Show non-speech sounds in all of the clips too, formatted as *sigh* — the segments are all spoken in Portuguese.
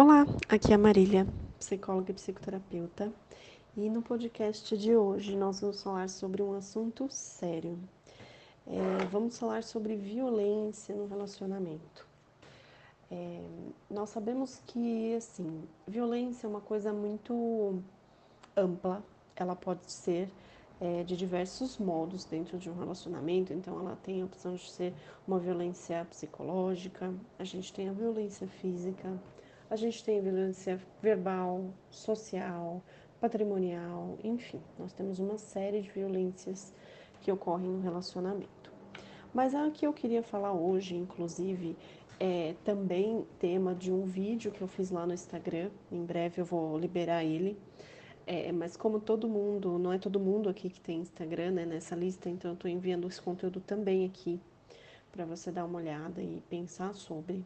Olá, aqui é a Marília, psicóloga e psicoterapeuta, e no podcast de hoje nós vamos falar sobre um assunto sério. É, vamos falar sobre violência no relacionamento. É, nós sabemos que, assim, violência é uma coisa muito ampla, ela pode ser é, de diversos modos dentro de um relacionamento, então ela tem a opção de ser uma violência psicológica, a gente tem a violência física a gente tem violência verbal, social, patrimonial, enfim, nós temos uma série de violências que ocorrem no relacionamento. Mas a que eu queria falar hoje, inclusive, é também tema de um vídeo que eu fiz lá no Instagram. Em breve eu vou liberar ele. É, mas como todo mundo, não é todo mundo aqui que tem Instagram né, nessa lista, então eu estou enviando esse conteúdo também aqui para você dar uma olhada e pensar sobre.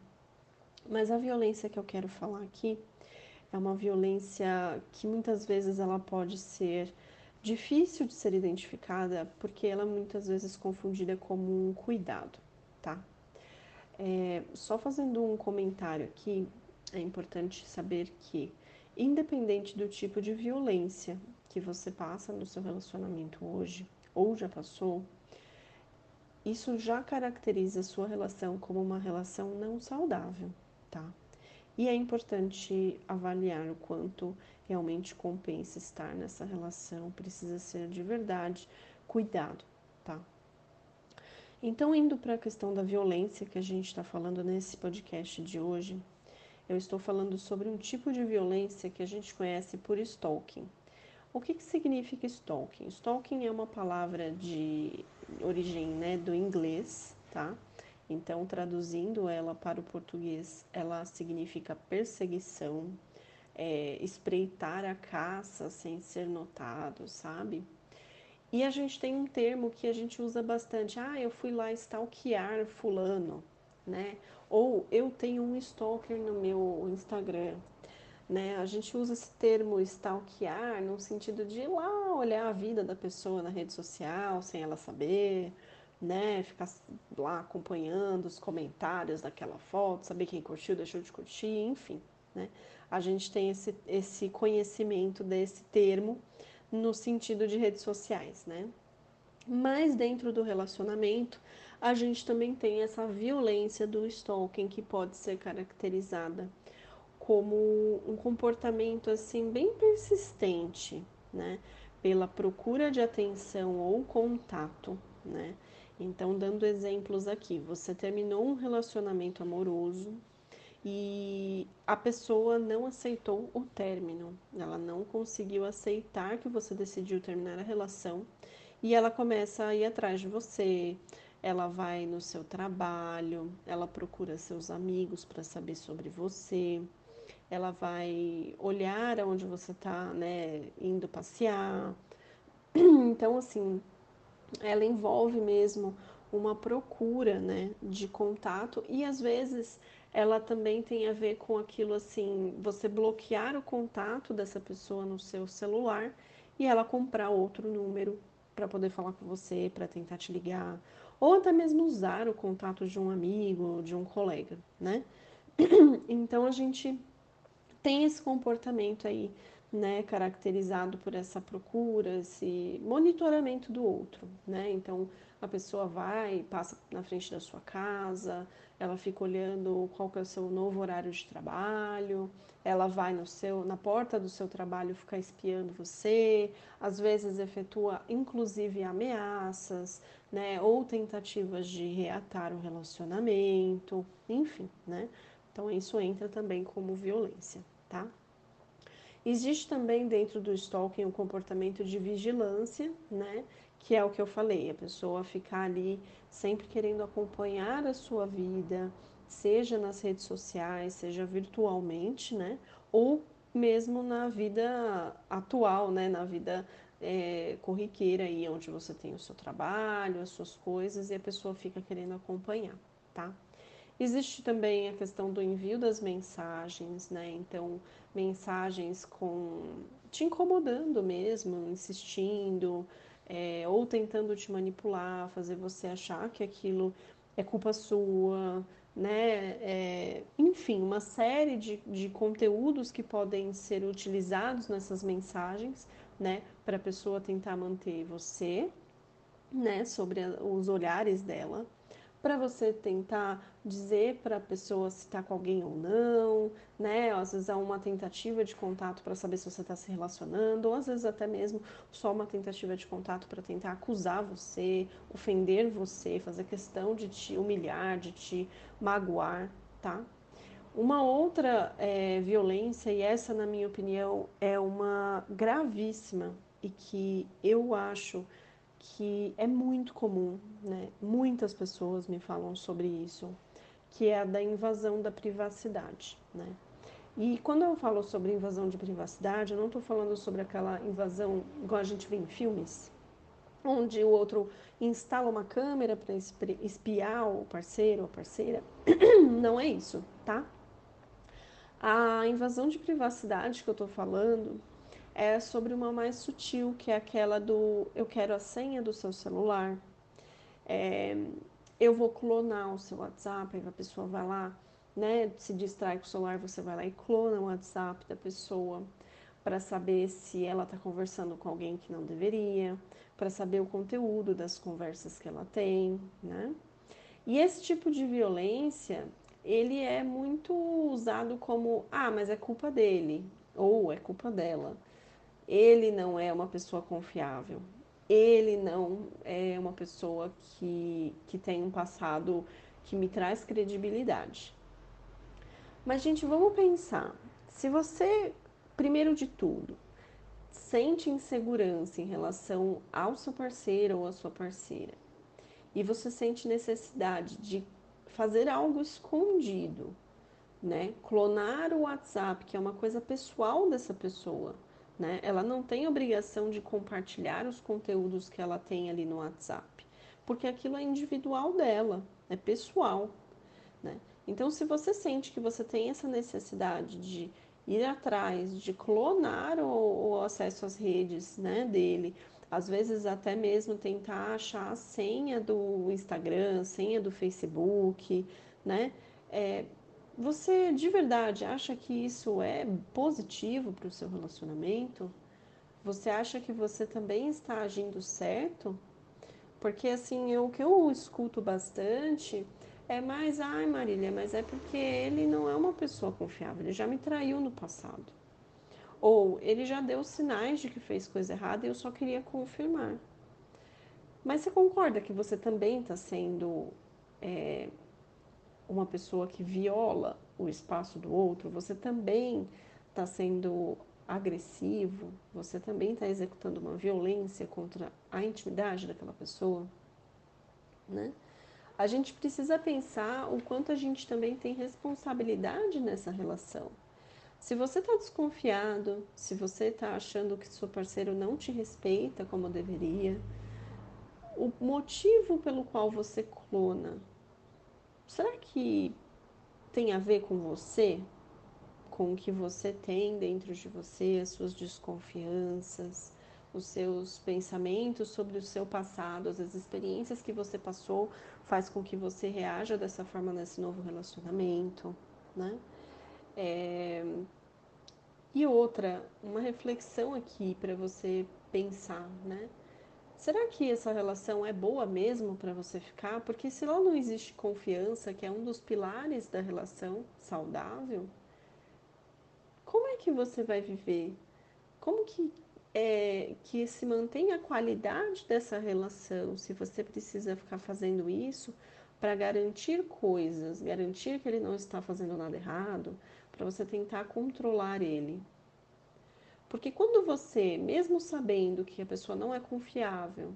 Mas a violência que eu quero falar aqui é uma violência que muitas vezes ela pode ser difícil de ser identificada porque ela é muitas vezes confundida como um cuidado, tá? É, só fazendo um comentário aqui, é importante saber que, independente do tipo de violência que você passa no seu relacionamento hoje, ou já passou, isso já caracteriza a sua relação como uma relação não saudável tá? E é importante avaliar o quanto realmente compensa estar nessa relação, precisa ser de verdade cuidado, tá? Então, indo para a questão da violência que a gente está falando nesse podcast de hoje, eu estou falando sobre um tipo de violência que a gente conhece por stalking. O que, que significa stalking? Stalking é uma palavra de origem né, do inglês, tá? Então, traduzindo ela para o português, ela significa perseguição, é, espreitar a caça sem ser notado, sabe? E a gente tem um termo que a gente usa bastante. Ah, eu fui lá stalkear fulano, né? Ou eu tenho um stalker no meu Instagram, né? A gente usa esse termo stalkear no sentido de ir lá olhar a vida da pessoa na rede social sem ela saber, né? Ficar lá acompanhando os comentários daquela foto, saber quem curtiu, deixou de curtir, enfim, né? A gente tem esse, esse conhecimento desse termo no sentido de redes sociais, né? Mas dentro do relacionamento, a gente também tem essa violência do stalking que pode ser caracterizada como um comportamento assim bem persistente, né? Pela procura de atenção ou contato, né? Então, dando exemplos aqui, você terminou um relacionamento amoroso e a pessoa não aceitou o término, ela não conseguiu aceitar que você decidiu terminar a relação e ela começa a ir atrás de você, ela vai no seu trabalho, ela procura seus amigos para saber sobre você, ela vai olhar aonde você está, né, indo passear. *clears throat* Então, assim, ela envolve mesmo uma procura, né, de contato e às vezes ela também tem a ver com aquilo assim, você bloquear o contato dessa pessoa no seu celular e ela comprar outro número para poder falar com você, para tentar te ligar, ou até mesmo usar o contato de um amigo, de um colega, né? *clears throat* Então a gente tem esse comportamento aí né, caracterizado por essa procura, esse monitoramento do outro, né? Então a pessoa vai, passa na frente da sua casa, ela fica olhando qual que é o seu novo horário de trabalho, ela vai no seu, na porta do seu trabalho ficar espiando você, às vezes efetua inclusive ameaças, né, ou tentativas de reatar o relacionamento, enfim, né? Então isso entra também como violência, tá? Existe também dentro do stalking um comportamento de vigilância, né? Que é o que eu falei, a pessoa ficar ali sempre querendo acompanhar a sua vida, seja nas redes sociais, seja virtualmente, né? Ou mesmo na vida atual, né? Na vida é, corriqueira aí, onde você tem o seu trabalho, as suas coisas e a pessoa fica querendo acompanhar, tá? Existe também a questão do envio das mensagens, né? Então, mensagens com te incomodando mesmo, insistindo, é, ou tentando te manipular, fazer você achar que aquilo é culpa sua, né? É, enfim, uma série de, de conteúdos que podem ser utilizados nessas mensagens, né? Para a pessoa tentar manter você, né? Sobre a, os olhares dela, para você tentar dizer para a pessoa se está com alguém ou não, né? Às vezes é uma tentativa de contato para saber se você está se relacionando, ou às vezes até mesmo só uma tentativa de contato para tentar acusar você, ofender você, fazer questão de te humilhar, de te magoar, tá? Uma outra é, violência, e essa, na minha opinião, é uma gravíssima e que eu acho que é muito comum, né? Muitas pessoas me falam sobre isso, que é a da invasão da privacidade, né? E quando eu falo sobre invasão de privacidade, eu não estou falando sobre aquela invasão igual a gente vê em filmes, onde o outro instala uma câmera para espiar o parceiro ou parceira. *clears throat* Não é isso, tá? A invasão de privacidade que eu estou falando é sobre uma mais sutil, que é aquela do eu quero a senha do seu celular, é, eu vou clonar o seu WhatsApp, a pessoa vai lá, né, se distrai com o celular, você vai lá e clona o WhatsApp da pessoa para saber se ela está conversando com alguém que não deveria, para saber o conteúdo das conversas que ela tem, né? E esse tipo de violência, ele é muito usado como, ah, mas é culpa dele, ou é culpa dela ele não é uma pessoa confiável, ele não é uma pessoa que, que tem um passado que me traz credibilidade. Mas, gente, vamos pensar. Se você, primeiro de tudo, sente insegurança em relação ao seu parceiro ou à sua parceira, e você sente necessidade de fazer algo escondido, né? Clonar o WhatsApp, que é uma coisa pessoal dessa pessoa né? Ela não tem obrigação de compartilhar os conteúdos que ela tem ali no WhatsApp, porque aquilo é individual dela, é pessoal, né? Então, se você sente que você tem essa necessidade de ir atrás, de clonar o, o acesso às redes né, dele, às vezes até mesmo tentar achar a senha do Instagram, senha do Facebook, né? É, você de verdade acha que isso é positivo para o seu relacionamento? Você acha que você também está agindo certo? Porque assim, o que eu escuto bastante é mais, ai Marília, mas é porque ele não é uma pessoa confiável, ele já me traiu no passado. Ou ele já deu sinais de que fez coisa errada e eu só queria confirmar. Mas você concorda que você também está sendo é, uma pessoa que viola o espaço do outro, você também está sendo agressivo, você também está executando uma violência contra a intimidade daquela pessoa, né? A gente precisa pensar o quanto a gente também tem responsabilidade nessa relação. Se você está desconfiado, se você está achando que seu parceiro não te respeita como deveria, o motivo pelo qual você clona será que tem a ver com você? Com o que você tem dentro de você, as suas desconfianças, os seus pensamentos sobre o seu passado, as experiências que você passou faz com que você reaja dessa forma nesse novo relacionamento, né? É... E outra, uma reflexão aqui para você pensar, né? Será que essa relação é boa mesmo para você ficar? Porque se lá não existe confiança, que é um dos pilares da relação saudável, como é que você vai viver? Como que é que se mantém a qualidade dessa relação se você precisa ficar fazendo isso para garantir coisas, garantir que ele não está fazendo nada errado, para você tentar controlar ele? Porque quando você, mesmo sabendo que a pessoa não é confiável,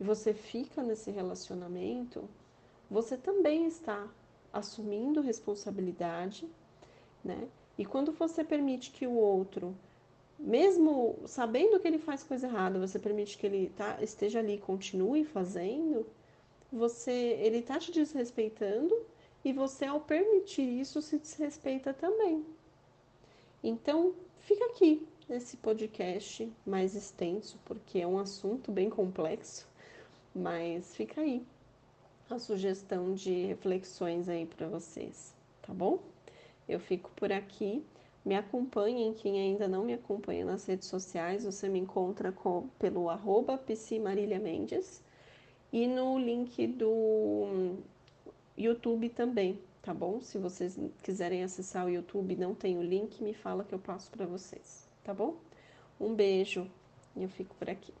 e você fica nesse relacionamento, você também está assumindo responsabilidade, né? E quando você permite que o outro, mesmo sabendo que ele faz coisa errada, você permite que ele tá, esteja ali, continue fazendo, você, ele está te desrespeitando e você, ao permitir isso, se desrespeita também. Então, fica aqui esse podcast mais extenso, porque é um assunto bem complexo, mas fica aí. a sugestão de reflexões aí para vocês, tá bom? Eu fico por aqui. Me acompanhem, quem ainda não me acompanha nas redes sociais, você me encontra com, pelo arroba Mendes e no link do YouTube também, tá bom? Se vocês quiserem acessar o YouTube não tem o link, me fala que eu passo para vocês, tá bom? Um beijo e eu fico por aqui.